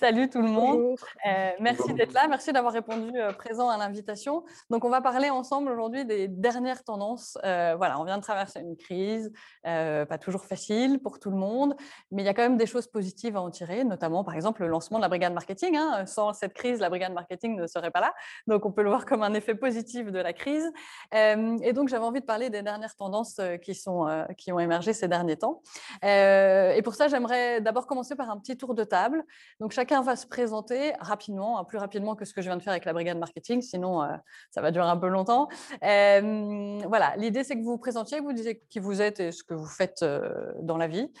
Salut tout le monde. Euh, merci d'être là. Merci d'avoir répondu euh, présent à l'invitation. Donc, on va parler ensemble aujourd'hui des dernières tendances. Euh, voilà, on vient de traverser une crise, pas toujours facile pour tout le monde, mais il y a quand même des choses positives à en tirer, notamment par exemple le lancement de la brigade marketing. Hein. Sans cette crise, la brigade marketing ne serait pas là. Donc, on peut le voir comme un effet positif de la crise. et donc, j'avais envie de parler des dernières tendances qui, sont, qui ont émergé ces derniers temps. et pour ça, j'aimerais d'abord commencer par un petit tour de table. Donc, chaque Va se présenter rapidement, hein, plus rapidement que ce que je viens de faire avec la brigade marketing, sinon euh, ça va durer un peu longtemps. Euh, voilà, l'idée c'est que vous vous présentiez, vous disiez qui vous êtes et ce que vous faites euh, dans la vie,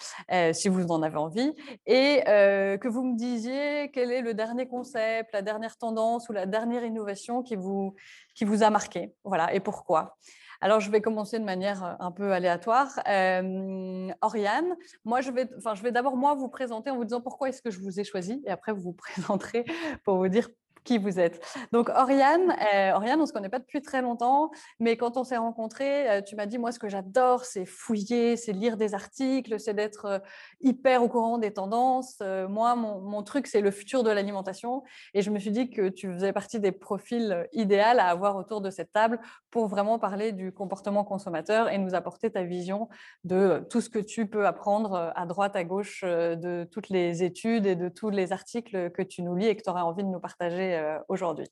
si vous en avez envie, et que vous me disiez quel est le dernier concept, la dernière tendance ou la dernière innovation qui vous, qui vous a marqué, voilà, et pourquoi. Alors, je vais commencer de manière euh, un peu aléatoire. Euh, Oriane, moi, je vais, enfin, je vais d'abord moi vous présenter en vous disant pourquoi est-ce que je vous ai choisi, et après vous vous présenterez pour vous dire qui vous êtes. Donc, Oriane, euh, Oriane on ne se connaît pas depuis très longtemps, mais quand on s'est rencontrés, euh, tu m'as dit, moi, ce que j'adore, c'est fouiller, c'est lire des articles, c'est d'être euh, hyper au courant des tendances. moi, mon, mon truc, c'est le futur de l'alimentation. Et je me suis dit que tu faisais partie des profils idéaux à avoir autour de cette table pour vraiment parler du comportement consommateur et nous apporter ta vision de tout ce que tu peux apprendre à droite, à gauche de toutes les études et de tous les articles que tu nous lis et que tu aurais envie de nous partager euh, aujourd'hui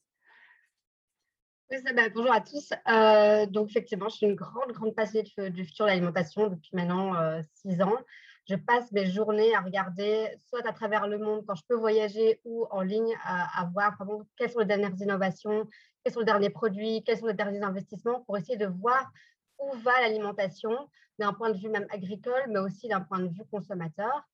bonjour à tous. Euh, donc, effectivement, je suis une grande, grande passionnée du futur de l'alimentation depuis maintenant euh, six ans. Je passe mes journées à regarder, soit à travers le monde quand je peux voyager ou en ligne, à, voir vraiment quelles sont les dernières innovations, quels sont les derniers produits, quels sont les derniers investissements pour essayer de voir où va l'alimentation d'un point de vue même agricole, mais aussi d'un point de vue consommateur.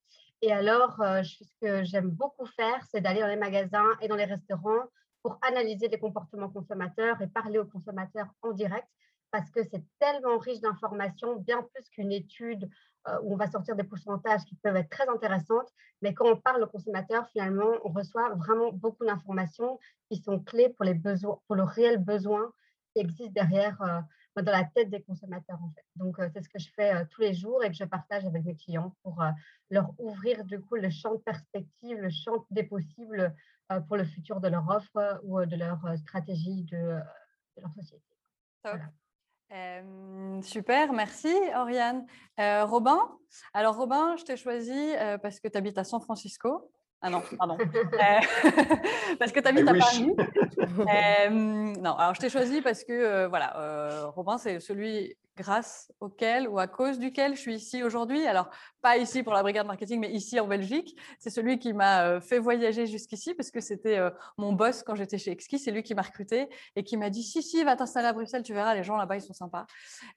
Et alors, euh, ce que j'aime beaucoup faire, c'est d'aller dans les magasins et dans les restaurants pour analyser les comportements consommateurs et parler aux consommateurs en direct parce que c'est tellement riche d'informations, bien plus qu'une étude euh, où on va sortir des pourcentages qui peuvent être très intéressantes. Mais quand on parle aux consommateurs, finalement, on reçoit vraiment beaucoup d'informations qui sont clés pour, les besoins, pour le réel besoin qui existe derrière euh, dans la tête des consommateurs en fait. Donc c'est ce que je fais tous les jours et que je partage avec mes clients pour leur ouvrir du coup le champ de perspective, le champ des possibles pour le futur de leur offre ou de leur stratégie de, leur société. super, merci Oriane. Robin, alors Robin, je t'ai choisi parce que tu habites à San Francisco. Ah non, pardon. parce que tu habites à Paris. non, alors je t'ai choisi parce que, voilà, Robin, c'est celui grâce auquel ou à cause duquel je suis ici aujourd'hui. Alors, pas ici pour la brigade marketing, mais ici en Belgique. C'est celui qui m'a euh, fait voyager jusqu'ici parce que c'était euh, mon boss quand j'étais chez Exki. C'est lui qui m'a recruté et qui m'a dit Si, si, va t'installer à Bruxelles, tu verras, les gens là-bas, ils sont sympas.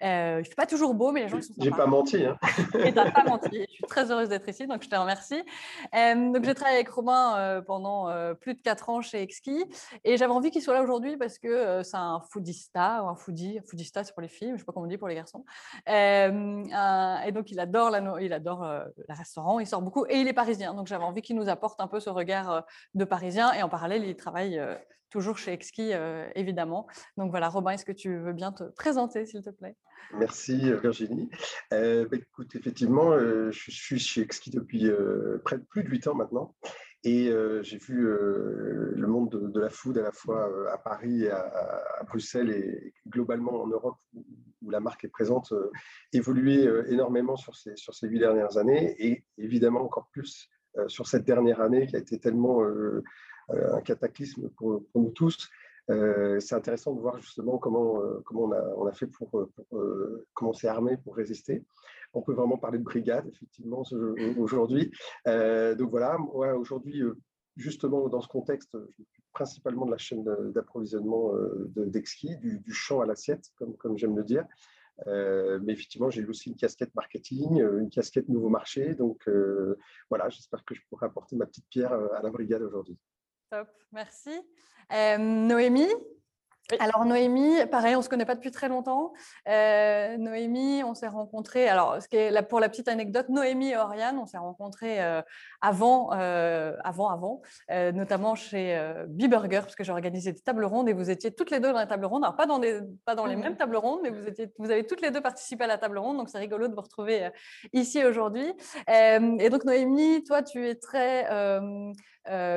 Euh, je suis pas toujours beau, mais les gens, ils sont sympas. J'ai pas menti. Hein. et t'as pas menti. Je suis très heureuse d'être ici, donc je te remercie. donc, j'ai travaillé avec Romain pendant plus de quatre ans chez Exki et j'avais envie qu'il soit là aujourd'hui parce que c'est un foodista ou un foodie. Foodista, c'est pour les filles, je sais pas comment on dit pour les garçons. et donc, il adore la, il adore le restaurant, il sort beaucoup et il est parisien. Donc, j'avais envie qu'il nous apporte un peu ce regard de parisien. Et en parallèle, il travaille toujours chez Exki, évidemment. Donc, voilà, Robin, est-ce que tu veux bien te présenter, s'il te plaît? Merci Virginie. Euh, bah, écoute, effectivement, je suis chez Exki depuis près de plus de 8 ans maintenant. Et j'ai vu le monde de, la food à la fois à Paris, à, à, Bruxelles et globalement en Europe où, la marque est présente évoluer énormément sur ces, sur ces huit dernières années et évidemment encore plus sur cette dernière année qui a été tellement un cataclysme pour, nous tous. c'est intéressant de voir justement comment, comment on, a, on a fait pour, pour comment s'est armé pour résister on peut vraiment parler de brigade, effectivement, aujourd'hui. Euh, donc voilà, aujourd'hui, euh, justement, dans ce contexte, principalement de la chaîne d'approvisionnement euh, d'Exki, du, champ à l'assiette, comme, j'aime le dire. mais effectivement, j'ai aussi une casquette marketing, une casquette nouveau marché. Donc voilà, j'espère que je pourrai apporter ma petite pierre à la brigade aujourd'hui. Top, merci. Noémie, Alors Noémie, pareil, on ne se connaît pas depuis très longtemps. Euh, Noémie, on s'est rencontrés, alors ce qui est, pour la petite anecdote, Noémie et Oriane, on s'est rencontrés euh, avant, euh, avant, avant, notamment chez Biburger, parce que j'ai organisé des tables rondes et vous étiez toutes les deux dans les tables rondes. Alors pas dans, pas dans les mmh. mêmes tables rondes, mais vous, étiez, vous avez toutes les deux participé à la table ronde, donc c'est rigolo de vous retrouver ici aujourd'hui. et donc Noémie, toi, tu es très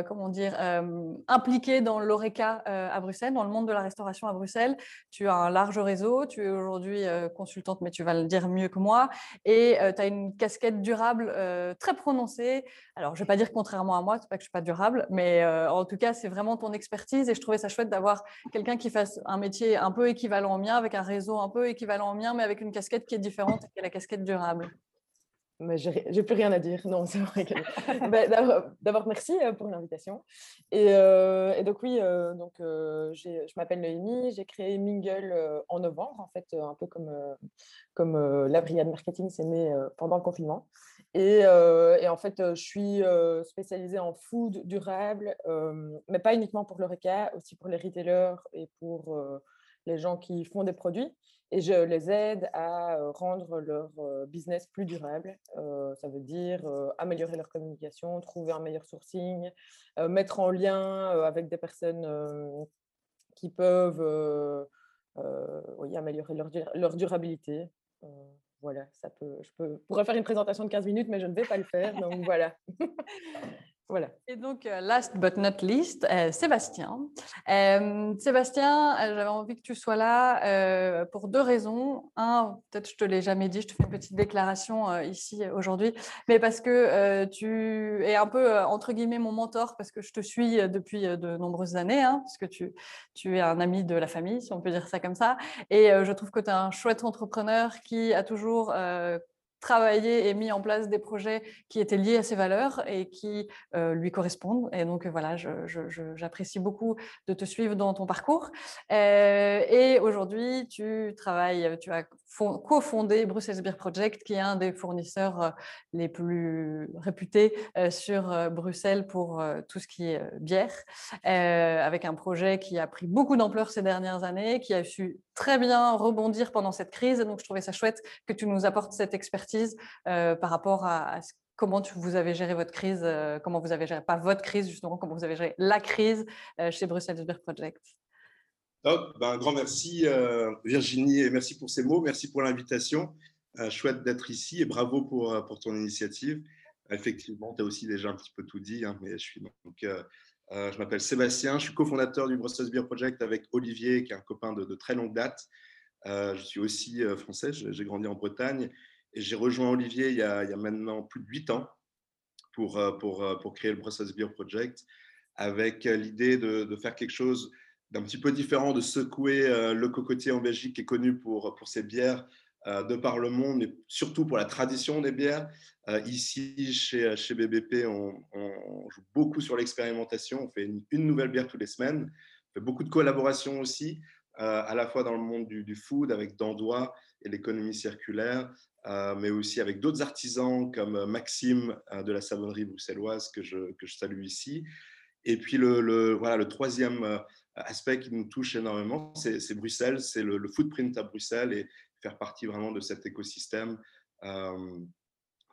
comment dire, euh, impliqué dans l'ORECA à Bruxelles, dans le monde de la restauration à Bruxelles. Tu as un large réseau, tu es aujourd'hui consultante, mais tu vas le dire mieux que moi, et tu as une casquette durable très prononcée. Alors, je ne vais pas dire contrairement à moi, c'est pas que je suis pas durable, mais en tout cas, c'est vraiment ton expertise, et je trouvais ça chouette d'avoir quelqu'un qui fasse un métier un peu équivalent au mien, avec un réseau un peu équivalent au mien, mais avec une casquette qui est différente, qui est la casquette durable. Mais j'ai plus rien à dire. Non, c'est vrai. Bah, d'abord, merci euh, pour l'invitation. Et, euh, et, donc oui, euh, donc je m'appelle Noémie. J'ai créé Mingle en novembre, en fait, un peu comme comme la brigade marketing s'est née pendant le confinement. Et, et, en fait, je suis spécialisée en food durable, mais pas uniquement pour l'Oreca, aussi pour les retailers et pour les gens qui font des produits et je les aide à rendre leur business plus durable. ça veut dire améliorer leur communication, trouver un meilleur sourcing, mettre en lien avec des personnes qui peuvent oui, améliorer leur, leur durabilité. voilà, ça peut, je peux, pourrais faire une présentation de 15 minutes, mais je ne vais pas le faire. Donc voilà. Et donc, euh, last but not least, euh, Sébastien. Euh, Sébastien, j'avais envie que tu sois là pour deux raisons. Un, peut-être je te l'ai jamais dit, je te fais une petite déclaration ici aujourd'hui, mais parce que tu es un peu, entre guillemets, mon mentor, parce que je te suis depuis de nombreuses années, hein, parce que tu es un ami de la famille, si on peut dire ça comme ça. Et je trouve que tu es un chouette entrepreneur qui a toujours travaillé et mis en place des projets qui étaient liés à ses valeurs et qui euh, lui correspondent. Et donc, voilà, j'apprécie beaucoup de te suivre dans ton parcours. Euh, et aujourd'hui, tu travailles, tu as cofondé Brussels Beer Project, qui est un des fournisseurs euh, les plus réputés sur Bruxelles pour tout ce qui est bière, avec un projet qui a pris beaucoup d'ampleur ces dernières années, qui a su très bien rebondir pendant cette crise. Donc, je trouvais ça chouette que tu nous apportes cette expertise euh, par rapport à, comment vous avez géré votre crise, euh, comment vous avez géré, pas votre crise justement, comment vous avez géré la crise euh, chez Bruxelles Beer Project. Ben, un grand merci Virginie et merci pour ces mots, merci pour l'invitation. chouette d'être ici et bravo pour, pour ton initiative. Effectivement, tu as aussi déjà un petit peu tout dit, hein, mais je suis donc je m'appelle Sébastien, je suis cofondateur du Brussels Beer Project avec Olivier, qui est un copain de, très longue date. je suis aussi français, j'ai grandi en Bretagne et j'ai rejoint Olivier il y, a, maintenant plus de huit ans pour, euh, pour, euh, pour créer le Brussels Beer Project avec euh, l'idée de, de, faire quelque chose d'un petit peu différent, de secouer le cocotier en Belgique qui est connu pour, pour ses bières de par le monde, mais surtout pour la tradition des bières. Ici, chez, chez BBP, on, joue beaucoup sur l'expérimentation. On fait une, nouvelle bière toutes les semaines. On fait beaucoup de collaborations aussi, à la fois dans le monde du, food avec Dandois et l'économie circulaire, euh, mais aussi avec d'autres artisans comme euh, Maxime euh, de la savonnerie bruxelloise que je, que je salue ici. Et puis le, voilà, le troisième aspect qui nous touche énormément, c'est Bruxelles, c'est le, footprint à Bruxelles et faire partie vraiment de cet écosystème.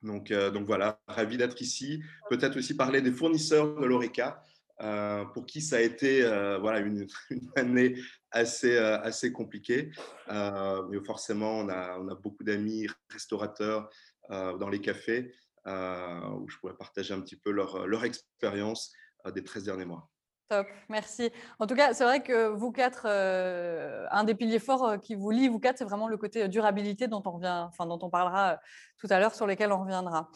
donc, donc voilà, ravi d'être ici. Peut-être aussi parler des fournisseurs de l'ORECA. Euh, pour qui ça a été euh, une, année assez, euh, compliquée. mais forcément, on a, beaucoup d'amis restaurateurs dans les cafés où je pourrais partager un petit peu leur expérience des 13 derniers mois. Top, merci. En tout cas, c'est vrai que vous quatre, un des piliers forts qui vous lie, vous quatre, c'est vraiment le côté durabilité dont on, revient, enfin, dont on parlera tout à l'heure, sur lesquels on reviendra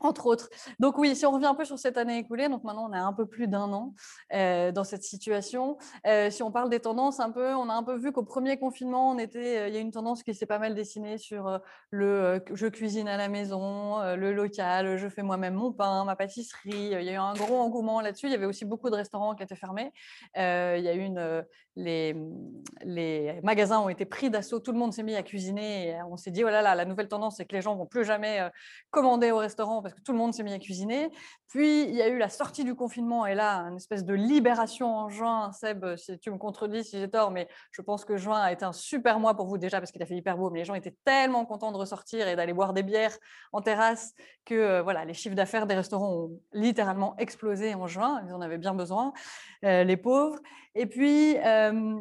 entre autres. Donc oui, si on revient un peu sur cette année écoulée, donc maintenant on a un peu plus d'un an euh, dans cette situation. Euh, si on parle des tendances un peu, on a un peu vu qu'au premier confinement, on était, euh, il y a une tendance qui s'est pas mal dessinée sur le je cuisine à la maison, le local, je fais moi-même mon pain, ma pâtisserie. Il y a eu un gros engouement là-dessus. Il y avait aussi beaucoup de restaurants qui étaient fermés. il y a eu les, magasins ont été pris d'assaut. Tout le monde s'est mis à cuisiner. On s'est dit, voilà, oh là, la nouvelle tendance, c'est que les gens vont plus jamais commander au restaurant parce que tout le monde s'est mis à cuisiner. Puis, il y a eu la sortie du confinement et là, une espèce de libération en juin. Seb, si tu me contredis si j'ai tort, mais je pense que juin a été un super mois pour vous déjà parce qu'il a fait hyper beau, mais les gens étaient tellement contents de ressortir et d'aller boire des bières en terrasse que euh, voilà, les chiffres d'affaires des restaurants ont littéralement explosé en juin. Ils en avaient bien besoin, euh, les pauvres. Et puis, euh,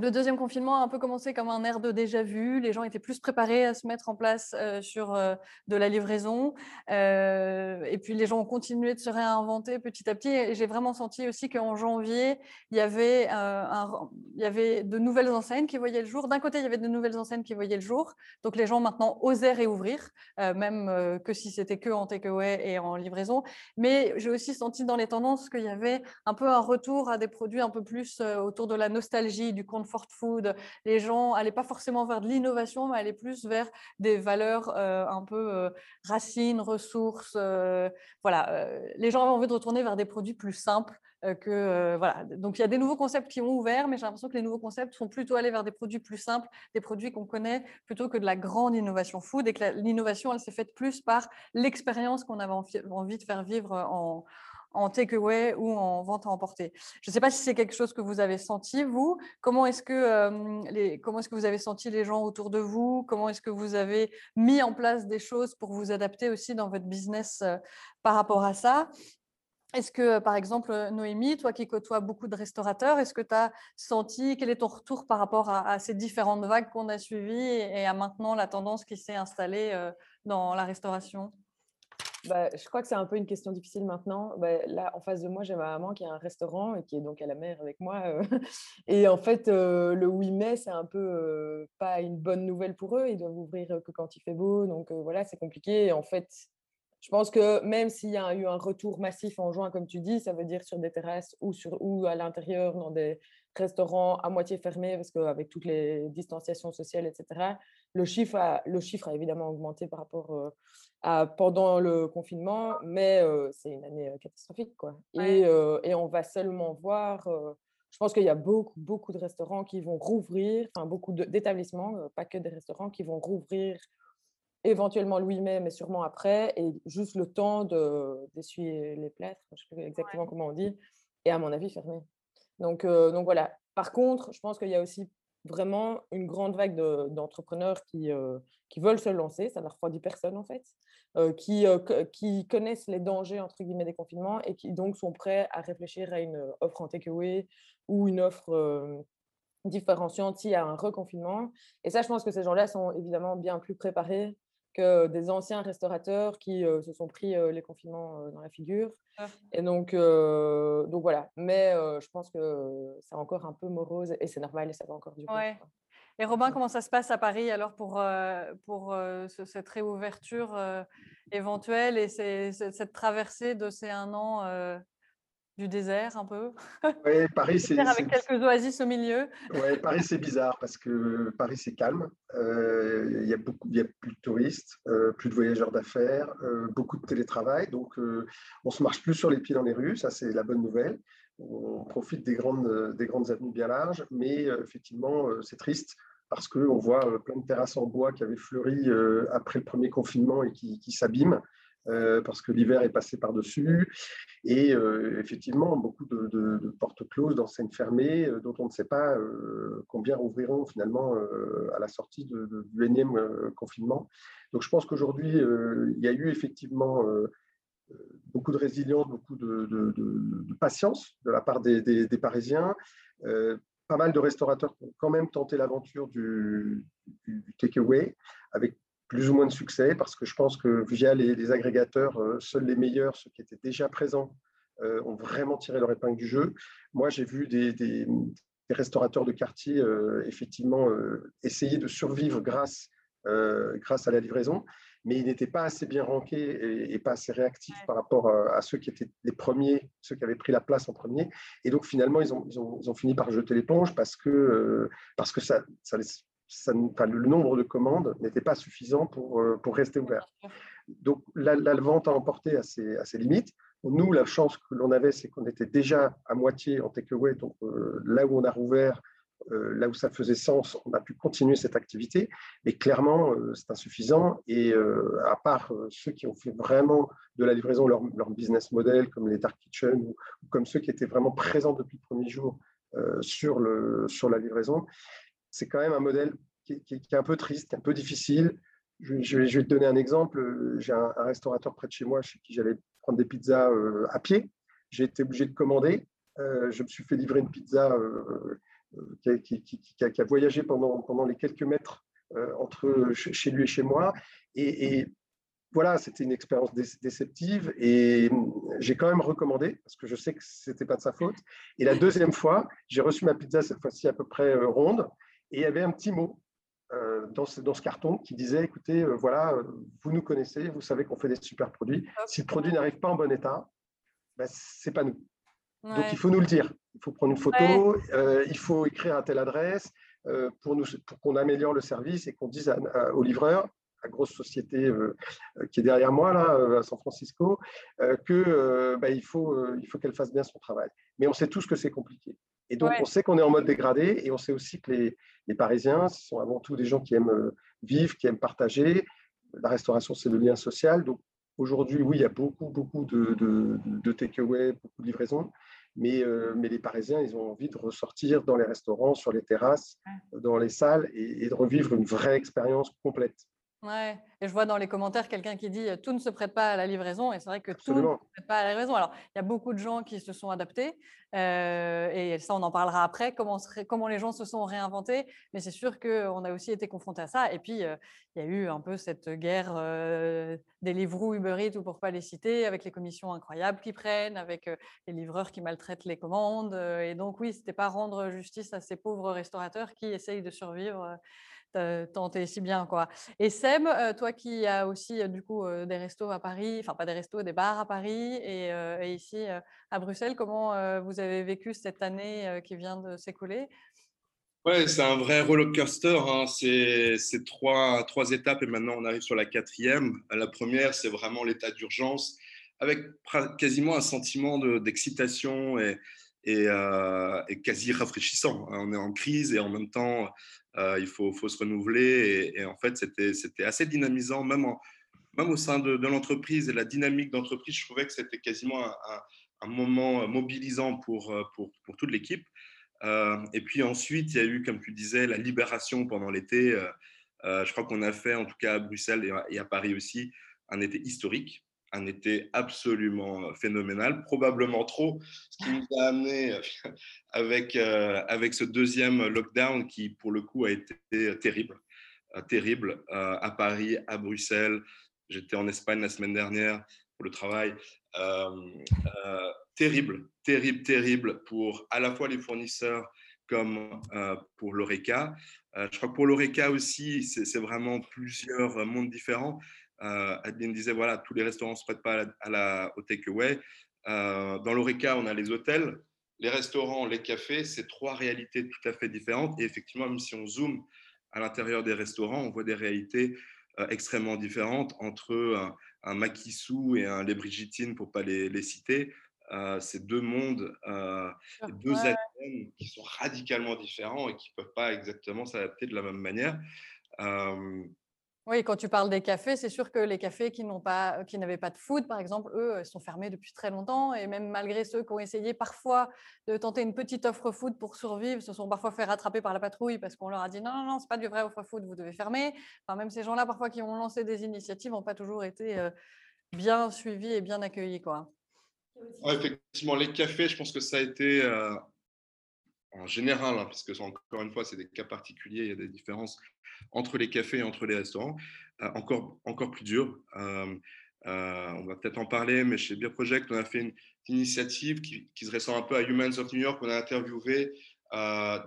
le deuxième confinement a un peu commencé comme un air de déjà vu. Les gens étaient plus préparés à se mettre en place euh, sur euh, de la livraison. Euh, et puis, les gens ont continué de se réinventer petit à petit. Et j'ai vraiment senti aussi qu'en janvier, il y, avait, de nouvelles enseignes qui voyaient le jour. D'un côté, il y avait de nouvelles enseignes qui voyaient le jour. Donc, les gens maintenant osaient réouvrir, même que si c'était que en takeaway et en livraison. Mais j'ai aussi senti dans les tendances qu'il y avait un peu un retour à des produits un peu plus autour de la nostalgie, du comfort food. Les gens n'allaient pas forcément vers de l'innovation, mais allaient plus vers des valeurs euh, un peu euh, racines, ressources. Euh, voilà, les gens avaient envie de retourner vers des produits plus simples. que voilà donc il y a des nouveaux concepts qui ont ouvert mais j'ai l'impression que les nouveaux concepts sont plutôt allés vers des produits plus simples des produits qu'on connaît plutôt que de la grande innovation food et que l'innovation elle s'est faite plus par l'expérience qu'on avait envie de faire vivre en, en takeaway ou en vente à emporter. Je ne sais pas si c'est quelque chose que vous avez senti, vous. Comment est-ce que, comment est-ce que vous avez senti les gens autour de vous? Comment est-ce que vous avez mis en place des choses pour vous adapter aussi dans votre business par rapport à ça? Est-ce que, par exemple, Noémie, toi qui côtoies beaucoup de restaurateurs, est-ce que tu as senti, quel est ton retour par rapport à, ces différentes vagues qu'on a suivies et à maintenant la tendance qui s'est installée dans la restauration? Bah, je crois que c'est un peu une question difficile maintenant. Bah, là, en face de moi, j'ai ma maman qui a un restaurant et qui est donc à la mer avec moi. Euh. et en fait, euh, le 8 mai, c'est un peu euh, pas une bonne nouvelle pour eux. Ils doivent ouvrir que quand il fait beau. Donc voilà, c'est compliqué. En fait, je pense que même s'il y a eu un retour massif en juin, comme tu dis, ça veut dire sur des terrasses ou, sur, ou à l'intérieur dans des restaurants à moitié fermés, parce qu'avec toutes les distanciations sociales, etc., le chiffre a, le chiffre a évidemment augmenté par rapport à pendant le confinement, mais c'est une année catastrophique. Quoi. Et, et, on va seulement voir, je pense qu'il y a beaucoup, beaucoup de restaurants qui vont rouvrir, enfin beaucoup d'établissements, pas que des restaurants, qui vont rouvrir éventuellement le 8 mai, mais sûrement après, et juste le temps d'essuyer les plâtres, je ne sais plus exactement comment on dit, et à mon avis fermé. Donc, donc voilà. Par contre, je pense qu'il y a aussi vraiment une grande vague d'entrepreneurs qui, qui veulent se lancer, ça ne refroidit personne en fait, qui, qui connaissent les dangers entre guillemets des confinements et qui donc sont prêts à réfléchir à une offre en takeaway ou une offre différenciante y a un reconfinement. Et ça, je pense que ces gens-là sont évidemment bien plus préparés que des anciens restaurateurs qui se sont pris les confinements dans la figure. Ah. Et donc, donc voilà. Mais je pense que c'est encore un peu morose et c'est normal et ça va encore durer. Ouais. Et Robin, comment ça se passe à Paris alors pour, pour cette réouverture éventuelle et cette traversée de ces un an du désert un peu? Oui, Paris, c'est. Avec quelques oasis au milieu? Oui, Paris, c'est bizarre parce que Paris, c'est calme. Euh, il y a beaucoup, il y a plus de touristes, euh, plus de voyageurs d'affaires, euh, beaucoup de télétravail. Donc, on se marche plus sur les pieds dans les rues. Ça, c'est la bonne nouvelle. On profite des grandes, des grandes avenues bien larges, mais effectivement, c'est triste parce qu'on voit plein de terrasses en bois qui avaient fleuri après le premier confinement et qui, qui s'abîment. Euh, parce que l'hiver est passé par-dessus. Et euh, effectivement, beaucoup de, portes closes, d'enseignes fermées, euh, dont on ne sait pas combien rouvriront finalement à la sortie de, du énième confinement. Donc je pense qu'aujourd'hui, il y a eu effectivement beaucoup de résilience, beaucoup de, patience de la part des, Parisiens. pas mal de restaurateurs ont quand même tenté l'aventure du, du, takeaway avec plus ou moins de succès parce que je pense que via les, agrégateurs, euh, seuls les meilleurs, ceux qui étaient déjà présents, euh, ont vraiment tiré leur épingle du jeu. Moi, j'ai vu des, restaurateurs de quartier euh, effectivement essayer de survivre grâce, grâce à la livraison, mais ils n'étaient pas assez bien rankés et, pas assez réactifs par rapport à, ceux qui étaient les premiers, ceux qui avaient pris la place en premier. Et donc finalement, ils ont, ils ont, ils ont fini par jeter l'éponge parce que, parce que ça, ça les le nombre de commandes n'était pas suffisant pour, euh, pour rester ouvert. Donc la, vente a emporté à ses, à ses, limites. Nous, la chance que l'on avait, c'est qu'on était déjà à moitié en takeaway. Donc euh, là où on a rouvert, euh, là où ça faisait sens, on a pu continuer cette activité, mais clairement, euh, c'est insuffisant. Et euh, à part ceux qui ont fait vraiment de la livraison leur, business model, comme les Dark Kitchen, ou, comme ceux qui étaient vraiment présents depuis le premier jour sur, le, sur la livraison, c'est quand même un modèle qui, est un peu triste, un peu difficile. Je, vais, te donner un exemple. J'ai un, restaurateur près de chez moi chez qui j'allais prendre des pizzas à pied. J'ai été obligé de commander. je me suis fait livrer une pizza qui, a, voyagé pendant, pendant les quelques mètres euh, entre chez lui et chez moi. Et, voilà, c'était une expérience déceptive et j'ai quand même recommandé parce que je sais que ce n'était pas de sa faute. Et la deuxième fois, j'ai reçu ma pizza, cette fois-ci à peu près euh, ronde, et il y avait un petit mot euh, dans, ce, dans, ce, carton qui disait écoutez, voilà, vous nous connaissez, vous savez qu'on fait des super produits. Si le produit n'arrive pas en bon état, ben, ce n'est pas nous. Donc, il faut nous le dire. Il faut prendre une photo, euh, il faut écrire à telle adresse euh, pour, nous, pour qu'on améliore le service et qu'on dise au livreur, la grosse société euh, qui est derrière moi, là, à San Francisco, que bah, il faut, il faut qu'elle fasse bien son travail. Mais on sait tous que c'est compliqué. Et donc, on sait qu'on est en mode dégradé et on sait aussi que les, les, Parisiens, ce sont avant tout des gens qui aiment vivre, qui aiment partager. La restauration, c'est le lien social. Donc, aujourd'hui, oui, il y a beaucoup, beaucoup de, de, de takeaway, beaucoup de livraisons. Mais, euh, mais, les Parisiens, ils ont envie de ressortir dans les restaurants, sur les terrasses, dans les salles et, de revivre une vraie expérience complète. Ouais, et je vois dans les commentaires quelqu'un qui dit tout ne se prête pas à la livraison, et c'est vrai que tout ne se prête pas à la livraison. Alors, il y a beaucoup de gens qui se sont adaptés, euh, et ça, on en parlera après, comment, comment les gens se sont réinventés, mais c'est sûr qu'on a aussi été confrontés à ça. Et puis, euh, il y a eu un peu cette guerre euh, des Livrous, Uber Eats, ou pour pas les citer, avec les commissions incroyables qui prennent, avec les livreurs qui maltraitent les commandes. et donc, oui, c'était pas rendre justice à ces pauvres restaurateurs qui essayent de survivre tenter si bien. Quoi. Et Seb, toi qui as aussi du coup des restos à Paris, enfin pas des restos, des bars à Paris et, ici à Bruxelles, comment vous avez vécu cette année qui vient de s'écouler? Ouais, c'est un vrai roller coaster. Hein. C'est trois étapes et maintenant on arrive sur la quatrième. La première, c'est vraiment l'état d'urgence avec quasiment un sentiment d'excitation et, et, et, quasi rafraîchissant. Hein. On est en crise et en même temps, euh, il faut, faut, se renouveler. Et, en fait, c'était assez dynamisant, même, même au sein de, l'entreprise et la dynamique d'entreprise. Je trouvais que c'était quasiment un, moment mobilisant pour, pour, pour toute l'équipe. Euh, et puis ensuite, il y a eu, comme tu disais, la libération pendant l'été. Euh, je crois qu'on a fait, en tout cas à Bruxelles et à Paris aussi, un été historique un été absolument euh, phénoménal, probablement trop, ce qui nous a amené euh, avec, euh, avec ce deuxième lockdown qui, pour le coup, a été terrible. terrible à Paris, à Bruxelles. J'étais en Espagne la semaine dernière pour le travail. terrible, terrible, terrible pour à la fois les fournisseurs comme pour l'ORECA. je crois que pour l'ORECA aussi, c'est vraiment plusieurs mondes différents. Euh, Adeline disait, voilà, tous les restaurants ne se prêtent pas à la, au takeaway. Euh, dans l'ORECA, on a les hôtels, les restaurants, les cafés. C'est trois réalités tout à fait différentes. Et effectivement, même si on zoome à l'intérieur des restaurants, on voit des réalités euh, extrêmement différentes entre un, un Makissou et un Les Brigitines, pour ne pas les, les citer. Euh, ces deux mondes, deux ouais. qui sont radicalement différents et qui ne peuvent pas exactement s'adapter de la même manière. Oui, quand tu parles des cafés, c'est sûr que les cafés qui qui n'avaient pas de food, par exemple, eux, sont fermés depuis très longtemps. Et même malgré ceux qui ont essayé parfois de tenter une petite offre food pour survivre, se sont parfois fait rattraper par la patrouille parce qu'on leur a dit non, non, non, c'est pas du vrai offre food, vous devez fermer. Enfin, même ces gens-là, parfois, qui ont lancé des initiatives, n'ont pas toujours été euh, bien suivis et bien accueillis, quoi. effectivement, les cafés, je pense que ça a été euh, en général, hein, puisque encore une fois, c'est des cas particuliers, il y a des différences entre les cafés et entre les restaurants, euh, encore, encore plus dur. Euh, euh, on va peut-être en parler, mais chez Beer Project, on a fait une, initiative qui, se ressemble un peu à Humans of New York. On a interviewé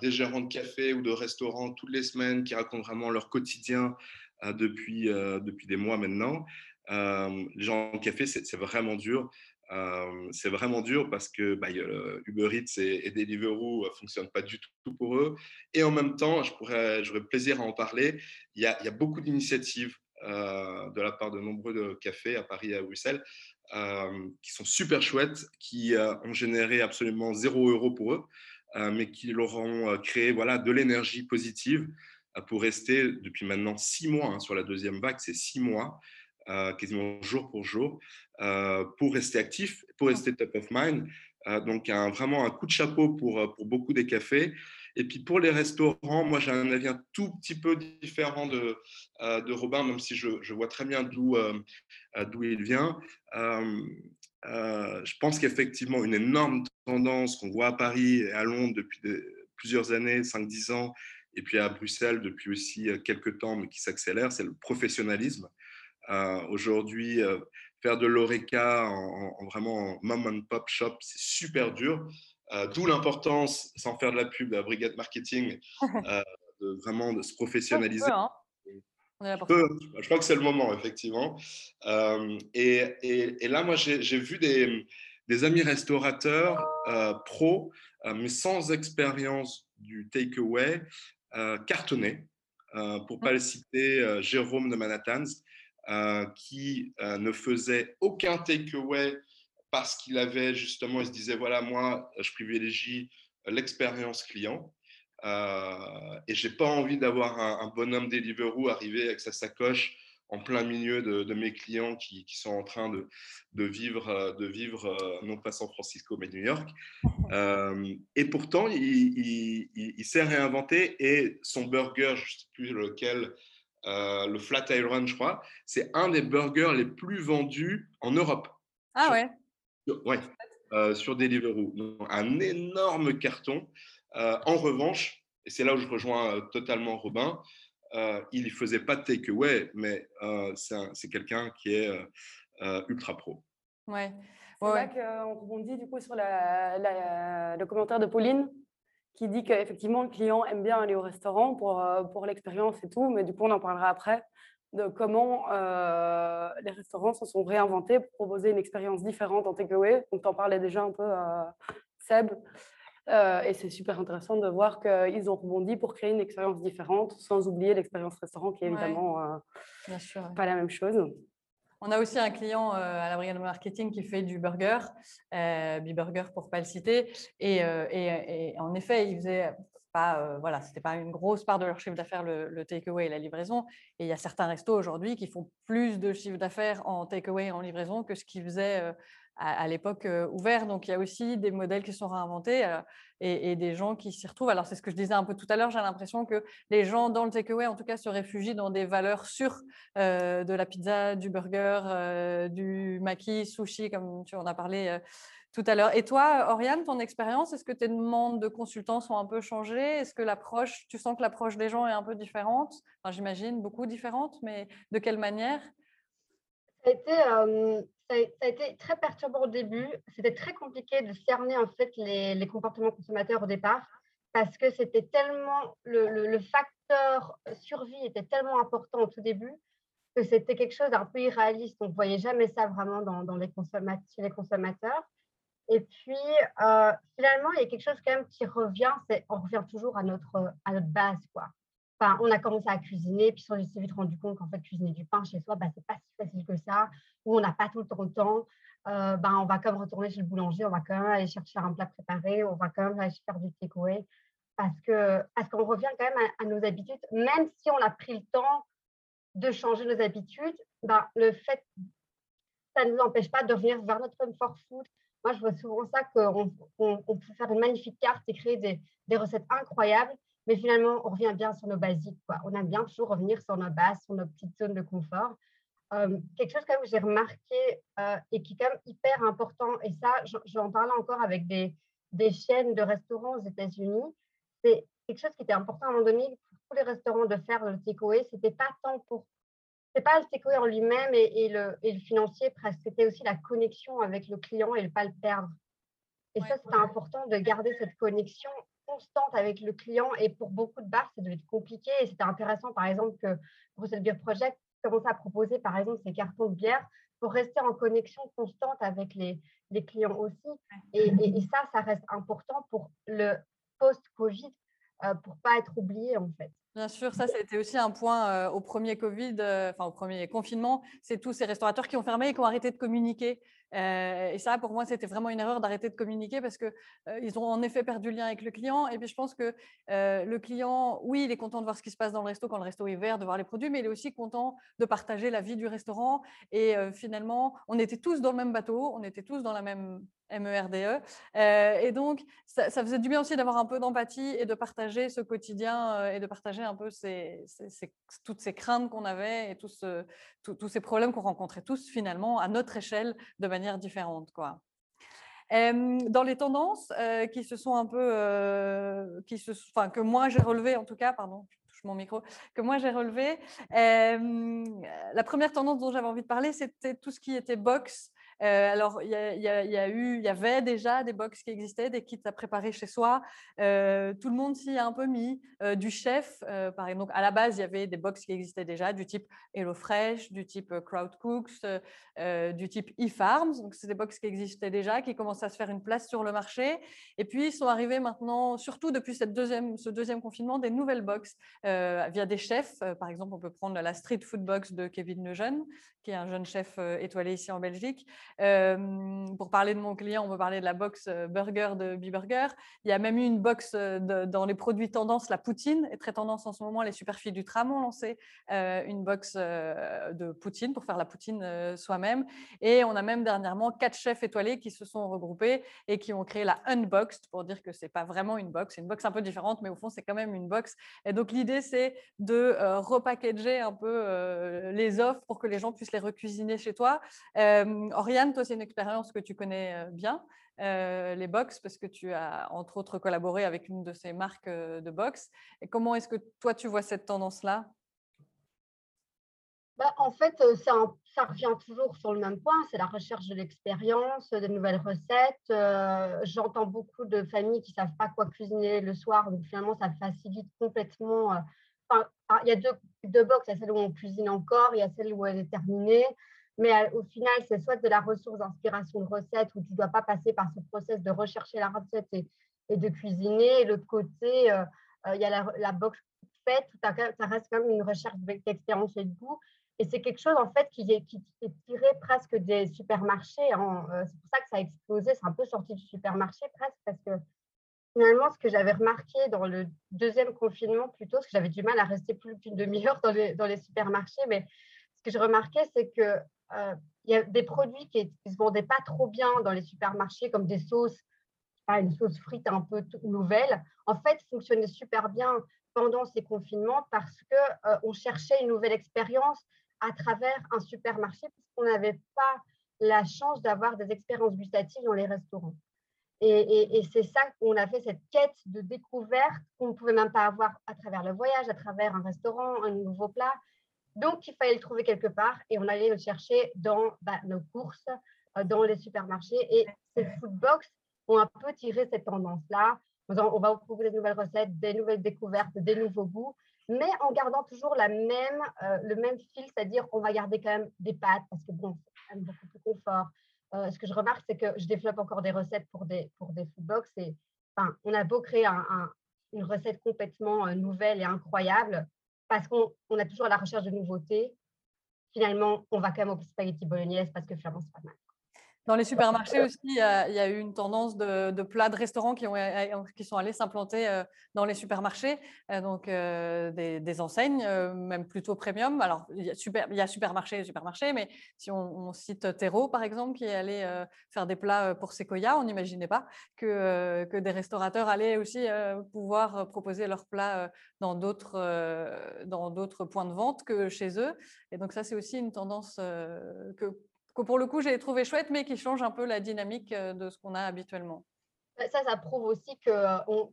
des gérants de cafés ou de restaurants toutes les semaines qui racontent vraiment leur quotidien depuis, depuis des mois maintenant. les gens de café, c'est vraiment dur c'est vraiment dur parce que bah, Uber Eats et, Deliveroo ne fonctionnent pas du tout pour eux. Et en même temps, j'aurais plaisir à en parler. Il y a, beaucoup d'initiatives de la part de nombreux cafés à Paris et à Bruxelles qui sont super chouettes, qui ont généré absolument zéro euro pour eux. mais qui leur ont créé voilà, de l'énergie positive pour rester depuis maintenant six mois hein, sur la deuxième vague, c'est six mois, quasiment jour pour jour, pour rester actif, pour rester top of mind. donc, un, vraiment un coup de chapeau pour, pour beaucoup des cafés. Et puis pour les restaurants, moi j'ai un avis un tout petit peu différent de, euh, de Robin, même si je, je vois très bien d'où euh, il vient. Euh, je pense qu'effectivement, une énorme tendance qu'on voit à Paris et à Londres depuis plusieurs années, 5-10 ans, et puis à Bruxelles depuis aussi quelques temps, mais qui s'accélère, c'est le professionnalisme. Aujourd'hui, faire de l'ORECA en, en, vraiment mom and pop shop, c'est super dur. Euh, d'où l'importance, sans faire de la pub, de la brigade marketing, euh, de vraiment de se professionnaliser. Hein. je crois que c'est le moment, effectivement. Euh, et, et, là, moi, j'ai vu des, des, amis restaurateurs pros, mais sans expérience du takeaway, cartonner. pour ne pas le citer, Jérôme de Manhattan, qui ne faisait aucun takeaway parce qu'il avait justement, il se disait, voilà, moi, je privilégie l'expérience client. Euh, et j'ai pas envie d'avoir un, bonhomme Deliveroo arriver avec sa sacoche en plein milieu de, mes clients qui, sont en train de, de vivre, euh, de vivre euh, non pas San Francisco, mais New York. Euh, et pourtant, il, il, s'est réinventé et son burger, je ne sais plus lequel, le Flat Iron, je crois, c'est un des burgers les plus vendus en Europe. Ah ouais oui, euh, sur Deliveroo. Donc, un énorme carton. Euh, en revanche, et c'est là où je rejoins euh, totalement Robin, il ne faisait pas de takeaway, mais c'est quelqu'un qui est ultra pro. Ouais. C'est ouais. là qu'on rebondit du coup sur le commentaire de Pauline qui dit qu'effectivement le client aime bien aller au restaurant pour, pour l'expérience et tout, mais du coup on en parlera après de comment euh, les restaurants se sont réinventés pour proposer une expérience différente en takeaway. Donc, tu en parlais déjà un peu, euh, Seb. Euh, et c'est super intéressant de voir qu'ils ont rebondi pour créer une expérience différente, sans oublier l'expérience restaurant qui est évidemment pas la même chose. On a aussi un client à la brigade marketing qui fait du burger, euh, B-Burger pour ne pas le citer. Et, et, en effet, il faisait pas, euh, voilà, c'était pas une grosse part de leur chiffre d'affaires le, takeaway et la livraison. Et il y a certains restos aujourd'hui qui font plus de chiffre d'affaires en takeaway et en livraison que ce qu'ils faisaient euh, à, l'époque euh, ouvert. Donc il y a aussi des modèles qui sont réinventés et, des gens qui s'y retrouvent. Alors c'est ce que je disais un peu tout à l'heure. J'ai l'impression que les gens dans le takeaway, en tout cas, se réfugient dans des valeurs sûres de la pizza, du burger, du maquis, sushi, comme tu en as parlé tout à l'heure. Et toi, Oriane, ton expérience, est-ce que tes demandes de consultants sont un peu changées? Est-ce que l'approche, tu sens que l'approche des gens est un peu différente? Enfin, J'imagine beaucoup différente, mais de quelle manière? Ça a, été, euh, ça, a, été, très perturbant au début. C'était très compliqué de cerner en fait les, comportements consommateurs au départ parce que c'était tellement le, facteur survie était tellement important au tout début que c'était quelque chose d'un peu irréaliste. On ne voyait jamais ça vraiment dans, les chez les consommateurs. Et puis, euh, finalement, il y a quelque chose quand même qui revient, on revient toujours à notre, à notre base. Quoi. On a commencé à cuisiner, puis on s'est vite rendu compte qu'en fait, cuisiner du pain chez soi, bah, ce n'est pas si facile que ça, ou on n'a pas tout le temps le temps. Euh, bah, on va quand même retourner chez le boulanger, on va quand même aller chercher un plat préparé, on va quand même aller faire du takeaway, parce qu'on parce qu'on revient quand même à, nos habitudes, même si on a pris le temps de changer nos habitudes, bah, le fait, ça ne nous empêche pas de revenir vers notre comfort food, moi, je vois souvent ça qu'on on, peut faire une magnifique carte et créer des, recettes incroyables, mais finalement, on revient bien sur nos basiques. Quoi. On aime bien toujours revenir sur nos bases, sur nos petites zones de confort. Euh, quelque chose que j'ai remarqué euh, et qui est quand même hyper important, et ça, j'en parlais encore avec des, des chaînes de restaurants aux États-Unis, c'est quelque chose qui était important à un moment donné pour tous les restaurants de faire le takeaway. C'était pas tant pour c'est pas le takeaway en lui-même et, le, et, le, financier, presque. C'était aussi la connexion avec le client et ne pas le perdre. Et ça, c'était important de garder cette connexion constante avec le client. Et pour beaucoup de bars, ça devait être compliqué. Et c'était intéressant, par exemple, que Brussels Beer Project commence à proposer, par exemple, ces cartons de bière pour rester en connexion constante avec les, les clients aussi. Et, et, ça, ça reste important pour le post-Covid, euh, pour pas être oublié, en fait. Bien sûr, ça, c'était aussi un point euh, au premier Covid, euh, enfin au premier confinement. C'est tous ces restaurateurs qui ont fermé et qui ont arrêté de communiquer. Euh, et ça, pour moi, c'était vraiment une erreur d'arrêter de communiquer parce qu'ils ils ont en effet perdu le lien avec le client. Et puis, je pense que le client, oui, il est content de voir ce qui se passe dans le resto quand le resto est vert, de voir les produits, mais il est aussi content de partager la vie du restaurant. Et finalement, on était tous dans le même bateau, on était tous dans la même MERDE. E. Euh, et donc, ça, faisait du bien aussi d'avoir un peu d'empathie et de partager ce quotidien euh, et de partager un peu toutes ces craintes qu'on avait et tous, tous ces problèmes qu'on rencontrait tous finalement à notre échelle de manière différente. Quoi. dans les tendances euh, qui se sont un peu, qui se, enfin, que moi j'ai relevé en tout cas, pardon, mon micro, que moi j'ai relevé. la première tendance dont j'avais envie de parler, c'était tout ce qui était box euh, alors, il y, eu, il y avait déjà des box qui existaient, des kits à préparer chez soi. Euh, tout le monde s'y a un peu mis. Euh, du chef, par exemple, à la base, il y avait des box qui existaient déjà, du type HelloFresh, du type Crowdcooks, du type eFarms. Donc, c'est des box qui existaient déjà, qui commençaient à se faire une place sur le marché. Et puis, ils sont arrivés maintenant, surtout depuis cette deuxième, ce deuxième confinement, des nouvelles box via des chefs. par exemple, on peut prendre la Street Food Box de Kevin Lejeune, qui est un jeune chef étoilé ici en Belgique pour parler de mon client, on peut parler de la box burger de B-Burger. Il y a même eu une box dans les produits tendance, la poutine est très tendance en ce moment. Les superfilles du tram ont lancé une box de poutine pour faire la poutine soi-même. Et on a même dernièrement quatre chefs étoilés qui se sont regroupés et qui ont créé la Unboxed pour dire que c'est pas vraiment une box, c'est une box un peu différente, mais au fond c'est quand même une box. Et donc l'idée c'est de repackager un peu les offres pour que les gens puissent recuisiner chez toi. Oriane, toi, c'est une expérience que tu connais bien, les box, parce que tu as entre autres collaboré avec une de ces marques de box. Et comment est-ce que toi, tu vois cette tendance-là? Bah, en fait, ça, revient toujours sur le même point, c'est la recherche de l'expérience, des nouvelles recettes. J'entends beaucoup de familles qui ne savent pas quoi cuisiner le soir, donc finalement, ça facilite complètement. Il y a deux, deux box, il y a celle où on cuisine encore, il y a celle où elle est terminée. Mais au final, c'est soit de la ressource d'inspiration de recette où tu ne dois pas passer par ce process de rechercher la recette et, de cuisiner. Et l'autre côté, euh, euh, il y a la, la box faite, ça reste quand même une recherche d'expérience et de goût. Et c'est quelque chose en fait qui est, qui est tiré presque des supermarchés. Hein. Euh, c'est pour ça que ça a explosé. C'est un peu sorti du supermarché presque parce que finalement, ce que j'avais remarqué dans le deuxième confinement plutôt, parce que j'avais du mal à rester plus d'une demi-heure dans les, supermarchés, mais ce que je remarquais, c'est que euh, il y a des produits qui ne se vendaient pas trop bien dans les supermarchés, comme des sauces, une sauce frite un peu nouvelle, en fait, fonctionnaient super bien pendant ces confinements parce qu'on euh, cherchait une nouvelle expérience à travers un supermarché, puisqu'on n'avait pas la chance d'avoir des expériences gustatives dans les restaurants. Et, et c'est ça qu'on a fait, cette quête de découverte qu'on ne pouvait même pas avoir à travers le voyage, à travers un restaurant, un nouveau plat. Donc, il fallait le trouver quelque part et on allait le chercher dans bah, nos courses, euh, dans les supermarchés. Et ces foodbox ont un peu tiré cette tendance-là. On va vous proposer des nouvelles recettes, des nouvelles découvertes, des nouveaux goûts, mais en gardant toujours la même, euh, le même fil, c'est-à-dire on va garder quand même des pâtes parce que bon, c'est quand même beaucoup plus confort. Euh, ce que je remarque, c'est que je développe encore des recettes pour des, pour et enfin, on a beau créer une recette complètement nouvelle et incroyable, parce qu'on a toujours la recherche de nouveautés, finalement, on va quand même au spaghetti bolognaise parce que finalement, c'est pas mal. Dans les supermarchés aussi, il y a, eu une tendance de, plats de restaurants qui, qui sont allés s'implanter euh, dans les supermarchés, euh, donc euh, des, enseignes, même plutôt premium. Alors, il y a, super, il supermarché et supermarché, mais si on, cite Terreau, par exemple, qui est allé faire des plats pour Sequoia, on n'imaginait pas que des restaurateurs allaient aussi pouvoir proposer leurs plats dans d'autres points de vente que chez eux. Et donc, ça, c'est aussi une tendance que que pour le coup, j'ai trouvé chouette, mais qui change un peu la dynamique euh, de ce qu'on a habituellement. Ça, ça prouve aussi que euh,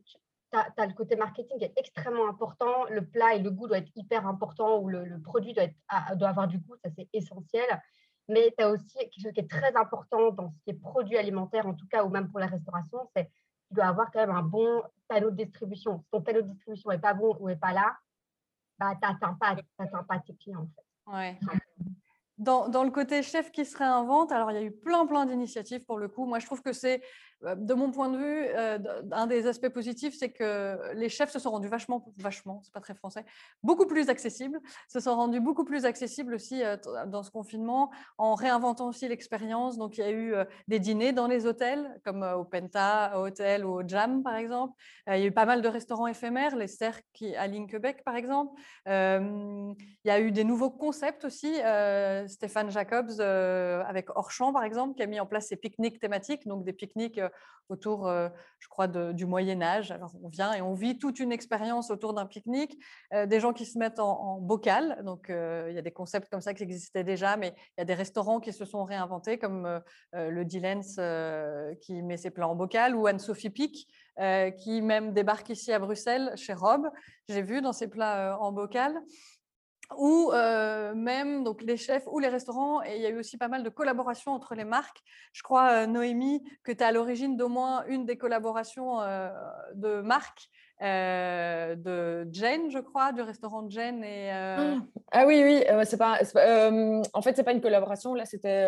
tu as, le côté marketing qui est extrêmement important. Le plat et le goût doivent être hyper importants, ou le, produit doit, être, doit avoir du goût, ça c'est essentiel. Mais tu as aussi quelque chose qui est très important dans ce qui est produit alimentaire, en tout cas, ou même pour la restauration, c'est tu dois avoir quand même un bon panneau de distribution. Si ton panneau de distribution n'est pas bon ou n'est pas là, bah, tu n'atteins pas, pas tes clients en fait. Ouais. Dans, le côté chef qui se réinvente, alors il y a eu plein, plein d'initiatives pour le coup. Moi, je trouve que c'est euh, de mon point de vue, euh, un des aspects positifs, c'est que les chefs se sont rendus vachement, vachement, c'est pas très français, beaucoup plus accessibles, se sont rendus beaucoup plus accessibles aussi euh, dans ce confinement, en réinventant aussi l'expérience. Donc, il y a eu des dîners dans les hôtels, comme au Penta Hotel ou au Jam, par exemple. il y a eu pas mal de restaurants éphémères, les Cercles à Linkebeck, par exemple. il y a eu des nouveaux concepts aussi. Stéphane Jacobs, avec Orchamps, par exemple, qui a mis en place ces pique-niques thématiques, donc des pique-niques autour, je crois, du Moyen Âge. Alors on vient et on vit toute une expérience autour d'un pique-nique, des gens qui se mettent en, bocal. Donc il y a des concepts comme ça qui existaient déjà, mais il y a des restaurants qui se sont réinventés, comme le Dillens qui met ses plats en bocal, ou Anne-Sophie Pic qui même débarque ici à Bruxelles chez Rob. J'ai vu dans ses plats en bocal ou même donc les chefs ou les restaurants. Et il y a eu aussi pas mal de collaborations entre les marques. Je crois, Noémie, que tu es à l'origine d'au moins une des collaborations de marques de Jane, je crois, du restaurant Jane. Et, ah, ah oui, oui, c'est pas, en fait, c'est pas une collaboration. Là, c'était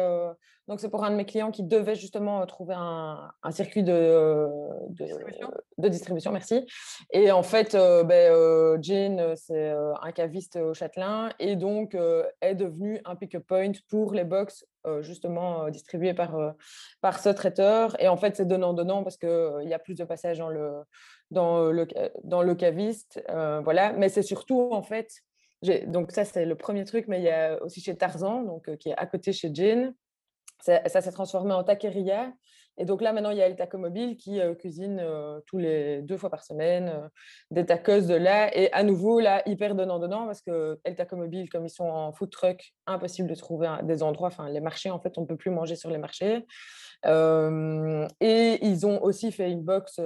donc c'est pour un de mes clients qui devait justement trouver un, circuit de, de, distribution. merci. Et en fait, ben, Jane, c'est un caviste au Châtelain et donc est devenu un pick-up point pour les box justement distribuées par, par ce traiteur. Et en fait, c'est donnant-donnant parce qu'il il y a plus de passages dans le, dans le, dans le caviste. voilà. Mais c'est surtout, en fait, donc ça, c'est le premier truc, mais il y a aussi chez Tarzan, donc, qui est à côté chez Jane. Ça, s'est transformé en taqueria. Et donc là, maintenant, il y a El Taco Mobile qui cuisine tous les deux fois par semaine des tacos de là. Et à nouveau, là, hyper donnant-donnant parce que El Taco Mobile, comme ils sont en food truck, impossible de trouver des endroits. Enfin, les marchés, en fait, on ne peut plus manger sur les marchés et ils ont aussi fait une box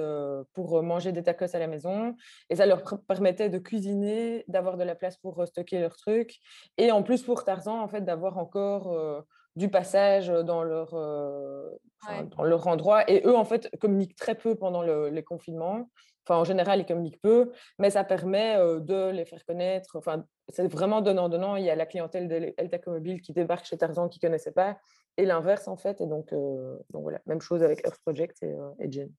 pour manger des tacos à la maison. Et ça leur permettait de cuisiner, d'avoir de la place pour stocker leurs trucs. Et en plus, pour Tarzan, en fait, d'avoir encore du passage dans leur, dans leur endroit. Et eux, en fait, communiquent très peu pendant le, les confinements. Enfin, en général, ils communiquent peu, mais ça permet de les faire connaître. Enfin, c'est vraiment donnant-donnant. Il y a la clientèle de Mobile qui débarque chez Tarzan qui ne connaissait pas et l'inverse en fait. Et donc, euh, donc voilà, même chose avec Earth Project et, et Jen.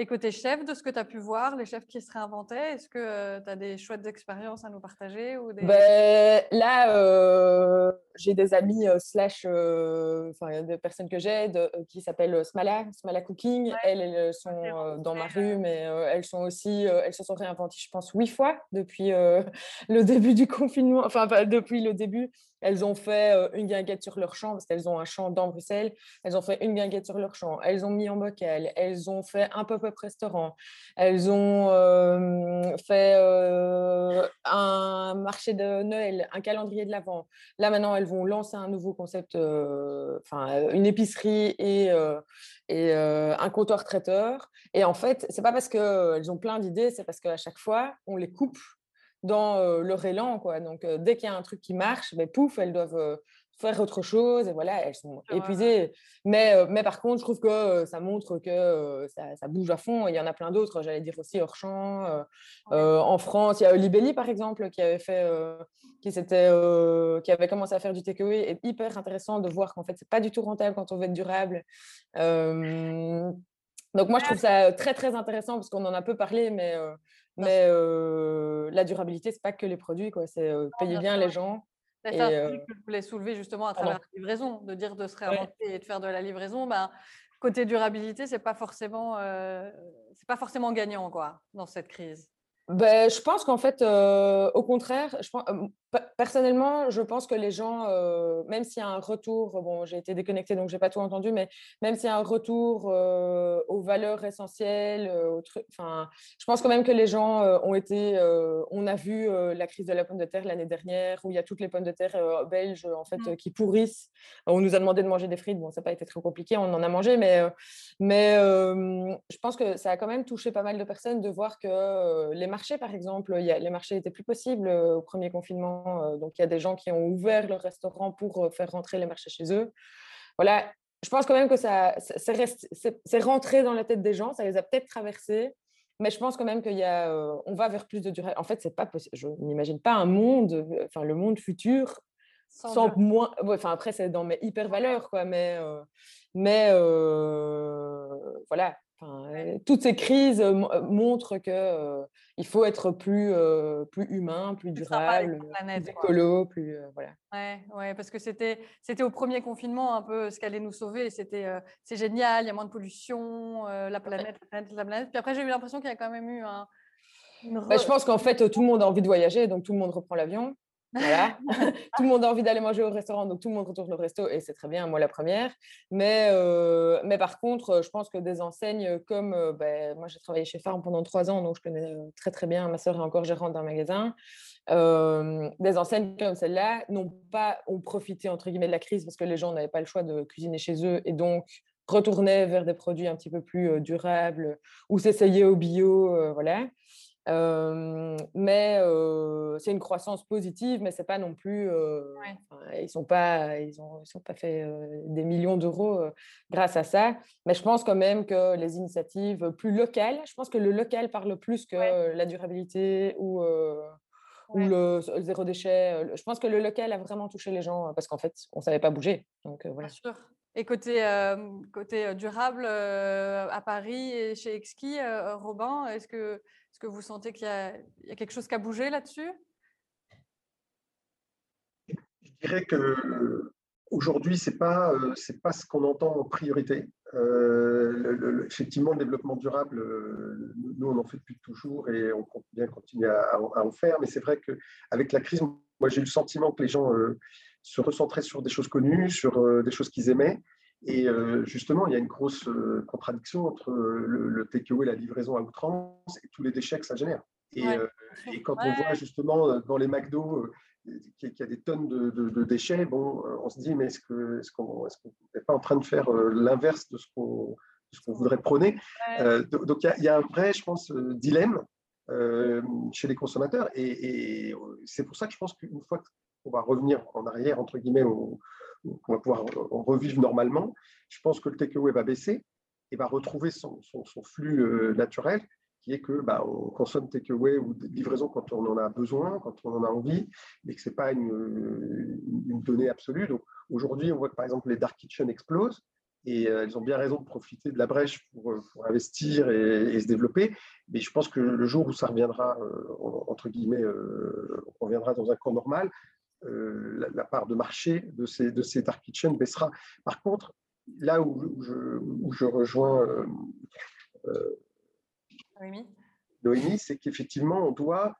Et côté chef, de ce que tu as pu voir, les chefs qui se réinventaient, est-ce que euh, tu as des chouettes expériences à nous partager ou des... ben, Là, euh, j'ai des amis euh, slash, enfin des personnes que j'ai qui s'appellent Smala, Smala Cooking. Elles, elles sont dans ma rue, mais elles sont aussi, elles se sont réinventées, je pense, huit fois depuis le début du confinement, enfin depuis le début. Elles ont fait une guinguette sur leur champ, parce qu'elles ont un champ dans Bruxelles. Elles ont fait une guinguette sur leur champ. Elles ont mis en bocal. Elles ont fait un pop-up restaurant. Elles ont fait un marché de Noël, un calendrier de l'Avent. Là, maintenant, elles vont lancer un nouveau concept, enfin, une épicerie et, et un comptoir traiteur. Et en fait, c'est pas parce qu'elles ont plein d'idées, c'est parce qu'à chaque fois, on les coupe dans leur élan. Quoi. Donc, dès qu'il y a un truc qui marche, ben, pouf, elles doivent faire autre chose. Et voilà, elles sont épuisées. Mais, mais par contre, je trouve que ça montre que ça, bouge à fond. Il y en a plein d'autres, j'allais dire aussi hors champ. en France, il y a Libelli, par exemple, qui avait fait, qui, qui avait commencé à faire du takeaway. Et hyper intéressant de voir qu'en fait, c'est pas du tout rentable quand on veut être durable. donc moi, je trouve ça très, très intéressant parce qu'on en a peu parlé, mais mais la durabilité, c'est pas que les produits, quoi. C'est payer bien les gens. C'est ça que je voulais soulever justement à travers la livraison, de dire de se réinventer et de faire de la livraison. Ben, côté durabilité, c'est pas forcément, c'est pas forcément gagnant quoi dans cette crise. Ben, je pense qu'en fait, au contraire, je pense, personnellement, je pense que les gens, euh, même s'il y a un retour, bon, j'ai été déconnectée donc j'ai pas tout entendu, mais même s'il y a un retour euh, valeurs essentielles, euh, enfin, je pense quand même que les gens ont été, on a vu la crise de la pomme de terre l'année dernière où il y a toutes les pommes de terre belges en fait mmh. qui pourrissent. On nous a demandé de manger des frites, bon, ça n'a pas été très compliqué, on en a mangé, mais mais je pense que ça a quand même touché pas mal de personnes de voir que les marchés, par exemple, y a, les marchés étaient plus possibles au premier confinement euh, donc, il y a des gens qui ont ouvert leur restaurant pour euh, faire rentrer les marchés chez eux. Voilà, je pense quand même que ça, c'est rentré dans la tête des gens, ça les a peut-être traversés, mais je pense quand même qu'il y a, euh, on va vers plus de durée. En fait, c'est pas possible. Je n'imagine pas un monde, enfin le monde futur sans, moins. Enfin, après, c'est dans mes hyper valeurs, quoi, mais, mais voilà. Toutes ces crises montrent que il faut être plus, plus humain, plus durable, plus écolo, plus voilà. Ouais, ouais, parce que c'était c'était au premier confinement un peu ce qui allait nous sauver. C'était c'est génial, il y a moins de pollution, la planète, la planète, la planète. Puis après j'ai eu l'impression qu'il y a quand même eu un. Bah, je pense qu'en fait tout le monde a envie de voyager, donc tout le monde reprend l'avion. Voilà. tout le monde a envie d'aller manger au restaurant, donc tout le monde retourne au resto et c'est très bien, moi la première. Mais, euh, mais par contre, je pense que des enseignes comme, euh, ben, moi j'ai travaillé chez Farm pendant trois ans, donc je connais euh, très très bien, ma soeur est encore gérante d'un magasin. des enseignes comme celle-là n'ont pas ont profité entre guillemets de la crise parce que les gens n'avaient pas le choix de cuisiner chez eux et donc retournaient vers des produits un petit peu plus durables ou s'essayaient au bio, voilà mais c'est une croissance positive, mais c'est pas non plus. Ils sont pas, ils ont, ils sont pas fait des millions d'euros grâce à ça. Mais je pense quand même que les initiatives plus locales, je pense que le local parle plus que la durabilité ou ou le, zéro déchet. Je pense que le local a vraiment touché les gens parce qu'en fait, on savait pas bouger. Donc voilà. Bien sûr. Et côté, côté durable, à Paris et chez Exki, Robin, est-ce que est-ce que vous sentez qu'il y, a quelque chose qui a bougé là-dessus? Je dirais que aujourd'hui, ce n'est pas, euh, pas ce qu'on entend en priorité. Euh, effectivement, le développement durable, euh, nous, on en fait depuis toujours et on compte bien continuer à, en faire. Mais c'est vrai qu'avec la crise, moi, j'ai eu le sentiment que les gens se recentraient sur des choses connues, sur des choses qu'ils aimaient. Et euh, justement, il y a une grosse euh, contradiction entre le, le takeaway, la livraison à outrance et tous les déchets que ça génère. Et, euh, quand on voit justement dans les McDo qu'il y a des tonnes de, déchets, bon, on se dit, mais est-ce qu'on n'est pas en train de faire l'inverse de ce qu'on voudrait prôner? Donc, il y, a, un vrai, je pense, dilemme chez les consommateurs. Et, et c'est pour ça que je pense qu'une fois qu'on va revenir en arrière, entre guillemets, au, qu'on va pouvoir revivre normalement, je pense que le takeaway va baisser et va retrouver son, flux euh, naturel, qui est que bah, on consomme takeaway ou livraison quand on en a besoin, quand on en a envie, mais que ce n'est pas une, donnée absolue. Donc aujourd'hui, on voit que par exemple les dark kitchens explosent et euh, elles ont bien raison de profiter de la brèche pour, euh, investir et, se développer. Mais je pense que le jour où ça reviendra, entre guillemets, on reviendra dans un camp normal, euh, la, part de marché de ces, de ces dark kitchens baissera. Par contre, là où, je, rejoins euh, euh, Noémie, c'est qu'effectivement, on doit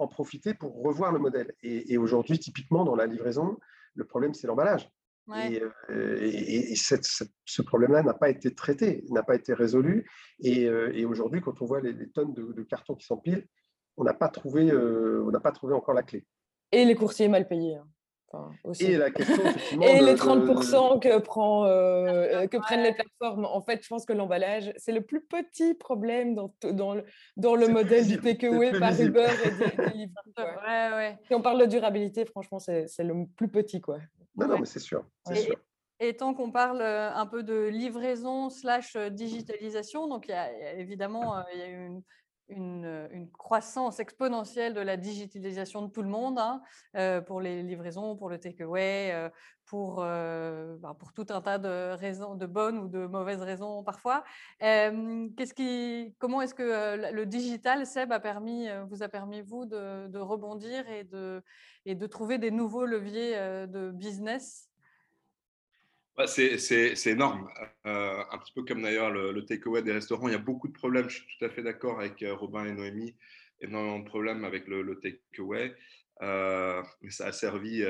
en profiter pour revoir le modèle. Et, aujourd'hui, typiquement, dans la livraison, le problème, c'est l'emballage. Et, ce problème-là n'a pas été traité, n'a pas été résolu. Et, aujourd'hui, quand on voit les, tonnes de, cartons qui s'empilent, on n'a pas, trouvé, on n'a pas trouvé encore la clé. Et les coursiers mal payés. Hein. et la question, Et les 30% que, prend, euh, que prennent les plateformes. En fait, je pense que l'emballage, c'est le plus petit problème dans, dans le, dans le modèle du takeaway par Uber et des, livres. Ouais, ouais. Si on parle de durabilité, franchement, c'est le plus petit. Quoi. Non, non, mais c'est sûr. Et, tant qu'on parle euh, un peu de livraison slash euh, digitalisation, donc il y a, évidemment il y a une une, croissance exponentielle de la digitalisation de tout le monde, hein, euh, pour les livraisons, pour le takeaway, euh, pour, euh, bah, pour tout un tas de raisons, de bonnes ou de mauvaises raisons parfois. comment est-ce que le digital, Seb, a permis, vous a permis, vous, de, rebondir et de trouver des nouveaux leviers de business? C'est énorme. Euh, un petit peu comme d'ailleurs le, takeaway des restaurants. Il y a beaucoup de problèmes. Je suis tout à fait d'accord avec euh, Robin et Noémie. Énormément de problèmes avec le, le takeaway. Euh, ça a servi,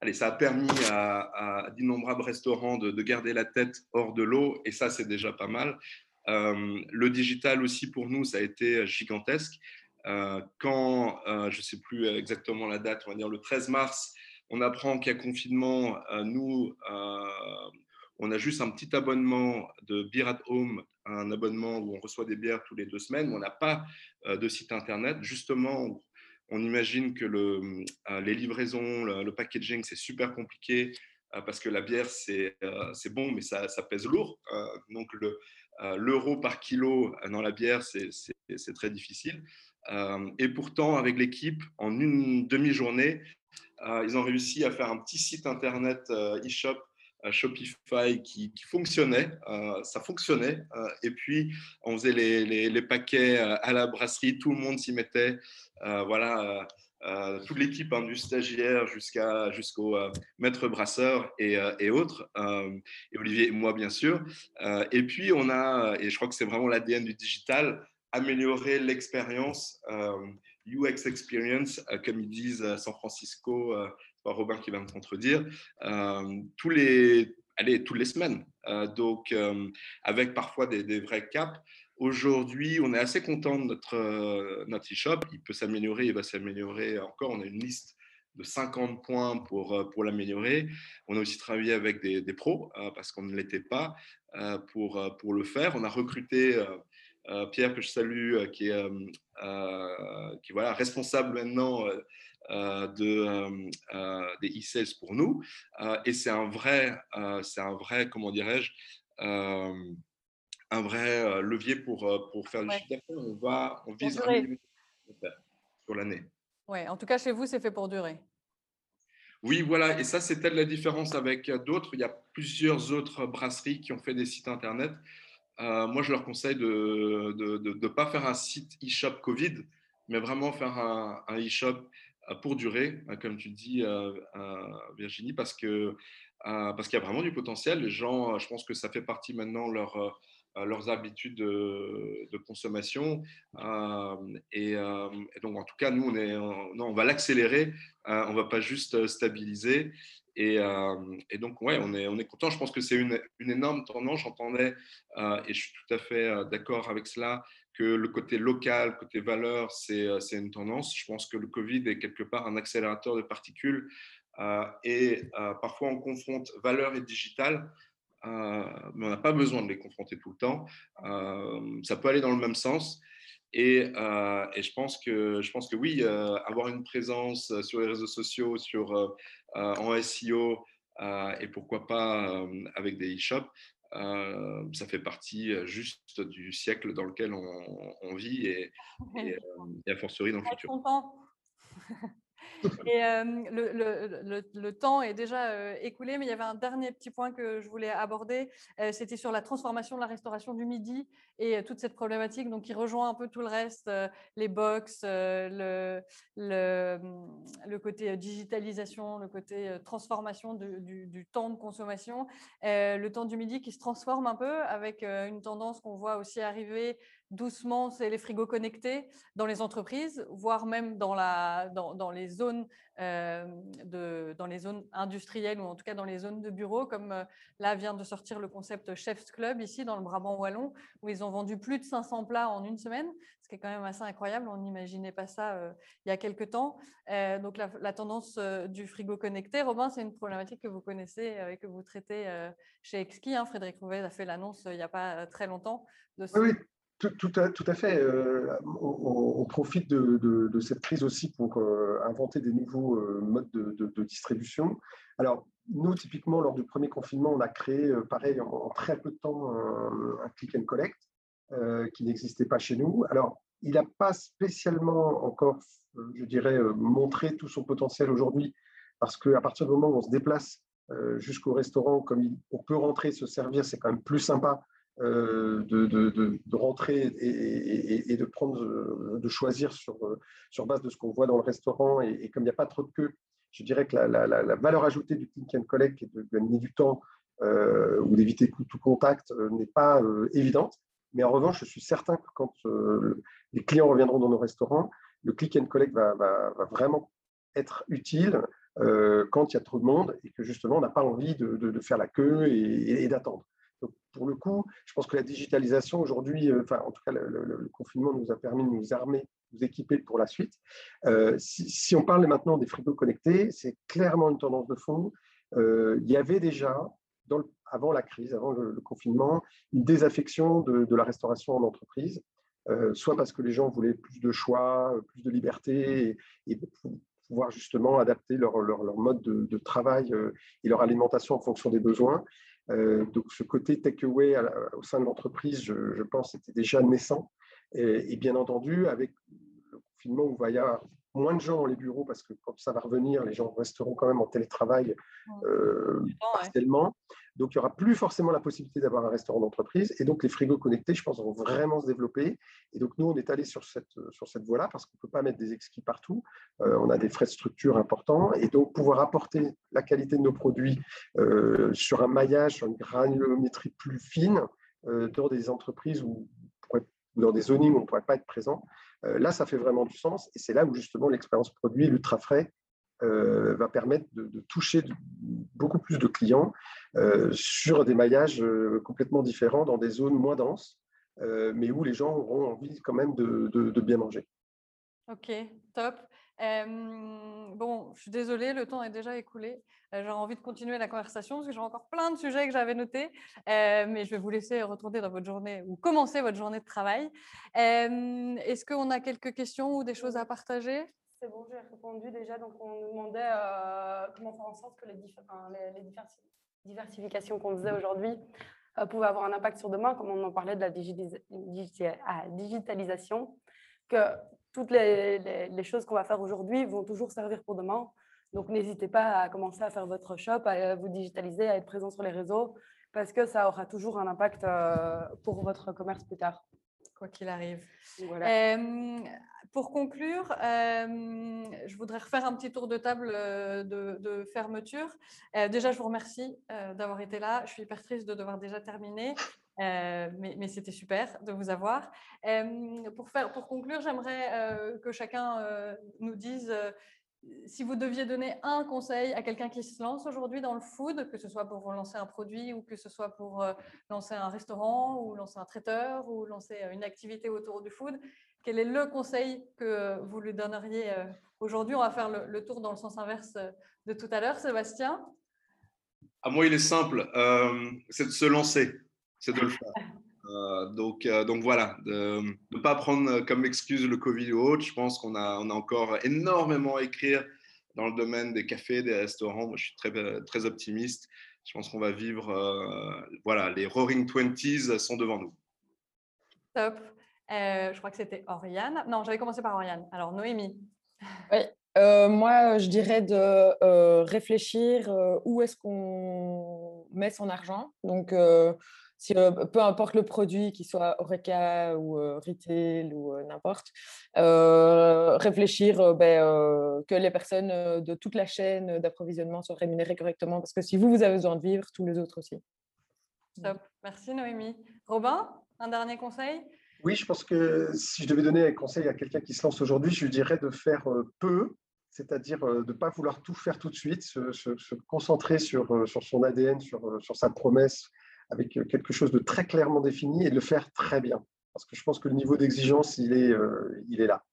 allez, ça a permis à, d'innombrables restaurants de, garder la tête hors de l'eau. Et ça, c'est déjà pas mal. le digital aussi, pour nous, ça a été gigantesque. quand, je ne sais plus exactement la date, on va dire le 13 mars, on apprend qu'il y a confinement, euh, nous, euh, on a juste un petit abonnement de Beer at Home, un abonnement où on reçoit des bières tous les deux semaines. On n'a pas euh, de site internet. Justement, on imagine que les livraisons, le, packaging, c'est super compliqué parce que la bière, c'est bon, mais ça, pèse lourd. donc, l'euro par kilo dans la bière, c'est très difficile. et pourtant, avec l'équipe, en une demi-journée, ils ont réussi à faire un petit site internet e-shop Shopify qui, fonctionnait, ça fonctionnait. et puis, on faisait les, paquets à la brasserie, tout le monde s'y mettait. voilà, toute l'équipe, hein, du stagiaire jusqu'au maître brasseur et, autres, et Olivier et moi, bien sûr. et puis, on a, et je crois que c'est vraiment l'ADN du digital, améliorer l'expérience, UX experience, comme ils disent à San Francisco, pas Robin qui va me contredire, tous les, allez, toutes les semaines. donc, avec parfois des, vrais caps. Aujourd'hui, on est assez content de notre, notre e-shop. Il peut s'améliorer, il va s'améliorer encore. On a une liste de 50 points pour, pour l'améliorer. On a aussi travaillé avec des, des pros parce qu'on ne l'était pas pour, pour le faire. On a recruté Pierre, que je salue, qui est, qui, voilà, responsable maintenant de, des e-sales pour nous. et c'est un vrai, c'est un vrai, comment dirais-je, un vrai levier pour, pour faire du chiffre d'affaires. On, va, on vise un sur l'année. Oui, en tout cas, chez vous, c'est fait pour durer. Oui, voilà, et ça, c'est peut-être la différence avec d'autres. Il y a plusieurs autres brasseries qui ont fait des sites internet. Moi, je leur conseille de ne pas faire un site e-shop Covid, mais vraiment faire un, e-shop pour durer, comme tu dis, Virginie, parce que parce qu'il y a vraiment du potentiel. Les gens, je pense que ça fait partie maintenant leur leurs habitudes de, consommation. et, donc, en tout cas, nous, on, est, non, on va l'accélérer, on ne va pas juste stabiliser. Et, et, donc, ouais, on est, on est content. Je pense que c'est une, une, énorme tendance. J'entendais, et je suis tout à fait d'accord avec cela, que le côté local, côté valeur, c'est une tendance. Je pense que le Covid est quelque part un accélérateur de particules. et parfois, on confronte valeur et digital. Euh, mais on n'a pas besoin de les confronter tout le temps. Euh, ça peut aller dans le même sens. Et, euh, et, je, pense que, je pense que oui, avoir une présence sur les réseaux sociaux, sur, en SEO, et pourquoi pas avec des e-shops, ça fait partie juste du siècle dans lequel on, vit et, et, et, a fortiori dans le futur. Et le, temps est déjà écoulé, mais il y avait un dernier petit point que je voulais aborder. C'était sur la transformation de la restauration du midi et toute cette problématique, donc qui rejoint un peu tout le reste, les box, le, le, côté digitalisation, le côté transformation du, temps de consommation. le temps du midi qui se transforme un peu avec une tendance qu'on voit aussi arriver doucement, c'est les frigos connectés dans les entreprises, voire même dans, la, dans, dans les zones euh, de, dans les zones industrielles ou en tout cas dans les zones de bureaux, comme euh, là vient de sortir le concept Chef's Club ici dans le Brabant wallon, où ils ont vendu plus de 500 plats en une semaine, ce qui est quand même assez incroyable. On n'imaginait pas ça euh, il y a quelques temps. donc la, tendance du frigo connecté, Robin, c'est une problématique que vous connaissez et que vous traitez chez Exki. Hein. Frédéric Rouvet a fait l'annonce il n'y a pas très longtemps de ce... oui. Tout, à, tout, à, fait. Euh, on, profite de, cette crise aussi pour euh, inventer des nouveaux euh, modes de, distribution. Alors, nous, typiquement, lors du premier confinement, on a créé, pareil, en, très peu de temps, un, click and collect qui n'existait pas chez nous. Alors, il n'a pas spécialement encore, je dirais, montré tout son potentiel aujourd'hui, parce qu'à partir du moment où on se déplace jusqu'au restaurant, comme on peut rentrer, se servir, c'est quand même plus sympa euh, de, rentrer et, de prendre, de choisir sur, sur base de ce qu'on voit dans le restaurant. Et, comme il n'y a pas trop de queue, je dirais que la, valeur ajoutée du click and collect et de gagner du temps euh, ou d'éviter tout contact euh, n'est pas évidente. Mais en revanche, je suis certain que quand les clients reviendront dans nos restaurants, le click and collect va, vraiment être utile quand il y a trop de monde et que justement on n'a pas envie de, faire la queue et d'attendre pour le coup, je pense que la digitalisation aujourd'hui, euh, enfin, en tout cas, le, confinement nous a permis de nous armer, nous équiper pour la suite. Euh, si, on parle maintenant des frigos connectés, c'est clairement une tendance de fond. Euh, il y avait déjà, avant la crise, avant le, confinement, une désaffection de, la restauration en entreprise, soit parce que les gens voulaient plus de choix, plus de liberté et, pouvoir justement adapter leur, mode de, de, travail et leur alimentation en fonction des besoins. Euh, donc ce côté takeaway au sein de l'entreprise, je, pense, était déjà naissant. Et, bien entendu, avec le confinement, on va y avoir moins de gens dans les bureaux parce que quand ça va revenir, les gens resteront quand même en télétravail euh, partiellement. Donc, il n'y aura plus forcément la possibilité d'avoir un restaurant d'entreprise. Et donc, les frigos connectés, je pense, vont vraiment se développer. Et donc, nous, on est allé sur cette, sur cette voie-là parce qu'on ne peut pas mettre des exquis partout. Euh, on a des frais de structure importants. Et donc, pouvoir apporter la qualité de nos produits euh, sur un maillage, sur une granulométrie plus fine, dans des entreprises ou dans des zonings où on ne pourrait pas être présent, là, ça fait vraiment du sens. Et c'est là où, justement, l'expérience produit l'ultra frais euh, va permettre de, toucher beaucoup plus de clients euh, sur des maillages euh, complètement différents dans des zones moins denses, mais où les gens auront envie quand même de, bien manger. Ok, top. Bon, je suis désolée, le temps est déjà écoulé. J'ai envie de continuer la conversation parce que j'ai encore plein de sujets que j'avais notés, mais je vais vous laisser retourner dans votre journée ou commencer votre journée de travail. Est-ce qu'on a quelques questions ou des choses à partager? C'est bon, j'ai répondu déjà. Donc, on nous demandait euh, comment faire en sorte que les, diversifications qu'on faisait aujourd'hui euh, pouvaient avoir un impact sur demain, comme on en parlait de la ah, digitalisation, toutes les, choses qu'on va faire aujourd'hui vont toujours servir pour demain. Donc, n'hésitez pas à commencer à faire votre shop, à vous digitaliser, à être présent sur les réseaux, parce que ça aura toujours un impact euh, pour votre commerce plus tard. Quoi qu'il arrive. Voilà pour conclure, euh, je voudrais refaire un petit tour de table euh, de, fermeture. Euh, déjà, je vous remercie d'avoir été là. Je suis hyper triste de devoir déjà terminer, mais, c'était super de vous avoir. pour, faire, pour conclure, j'aimerais que chacun nous dise si vous deviez donner un conseil à quelqu'un qui se lance aujourd'hui dans le food, que ce soit pour lancer un produit ou que ce soit pour lancer un restaurant ou lancer un traiteur ou lancer une activité autour du food, quel est le conseil que vous lui donneriez euh, aujourd'hui? On va faire le, tour dans le sens inverse euh, de tout à l'heure. Sébastien À Moi, il est simple, euh, c'est de se lancer, c'est de le faire. donc, donc voilà, de ne pas prendre comme excuse le Covid ou autre. Je pense qu'on a, on a encore énormément à écrire dans le domaine des cafés, des restaurants. Moi, je suis très, très optimiste. Je pense qu'on va vivre, voilà, les Roaring Twenties sont devant nous. Top. Euh, je crois que c'était Oriane. Non, j'avais commencé par Oriane. Alors, Noémie. Oui, euh, moi, je dirais de euh, réfléchir où est-ce qu'on met son argent. Donc, si, peu importe le produit, qu'il soit Oreca ou retail ou n'importe, réfléchir ben, que les personnes de toute la chaîne d'approvisionnement soient rémunérées correctement. Parce que si vous, vous avez besoin de vivre, tous les autres aussi. Top. Merci Noémie. Robin, un dernier conseil? Oui, je pense que si je devais donner un conseil à quelqu'un qui se lance aujourd'hui, je lui dirais de faire peu, c'est-à-dire de ne pas vouloir tout faire tout de suite, se, concentrer sur, sur, son ADN, sur, sur, sa promesse, avec quelque chose de très clairement défini et de le faire très bien. Parce que je pense que le niveau d'exigence, il, est, il est là.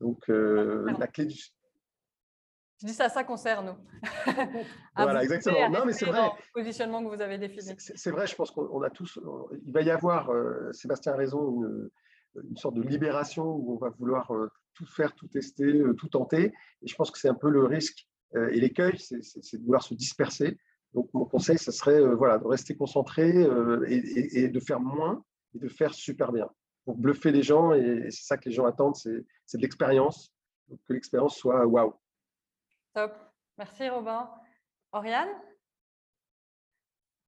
Donc, la clé du, je dis ça, ça concerne nous. voilà, exactement. Non, mais c'est vrai. Le positionnement que vous avez défini. C'est vrai, je pense qu'on a tous. Il va y avoir, euh, Sébastien a raison, une, sorte de libération où on va vouloir euh, tout faire, tout tester, euh, tout tenter. Et je pense que c'est un peu le risque et l'écueil, c'est de vouloir se disperser. Donc, mon conseil, ce serait voilà, de rester concentré et, de faire moins et de faire super bien pour bluffer les gens. Et c'est ça que les gens attendent, c'est de l'expérience. Que l'expérience soit waouh. Top. Merci Robin. Oriane?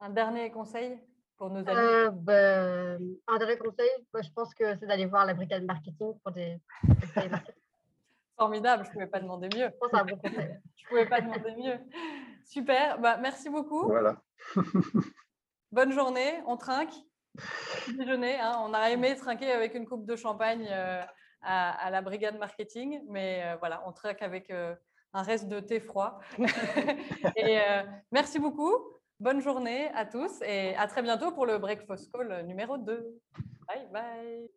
Un dernier conseil pour nos amis? Euh, ben, Un dernier conseil, je pense que c'est d'aller voir la brigade marketing pour des. Formidable, je ne pouvais pas demander mieux. Je un bon conseil. je ne pouvais pas demander mieux. Super, bah, merci beaucoup. Voilà. Bonne journée, on trinque. Déjeuner, hein. on a aimé trinquer avec une coupe de champagne euh, à, la brigade marketing, mais euh, voilà, on trinque avec un reste de thé froid. et euh, merci beaucoup. Bonne journée à tous et à très bientôt pour le Breakfast Call numéro 2. Bye bye.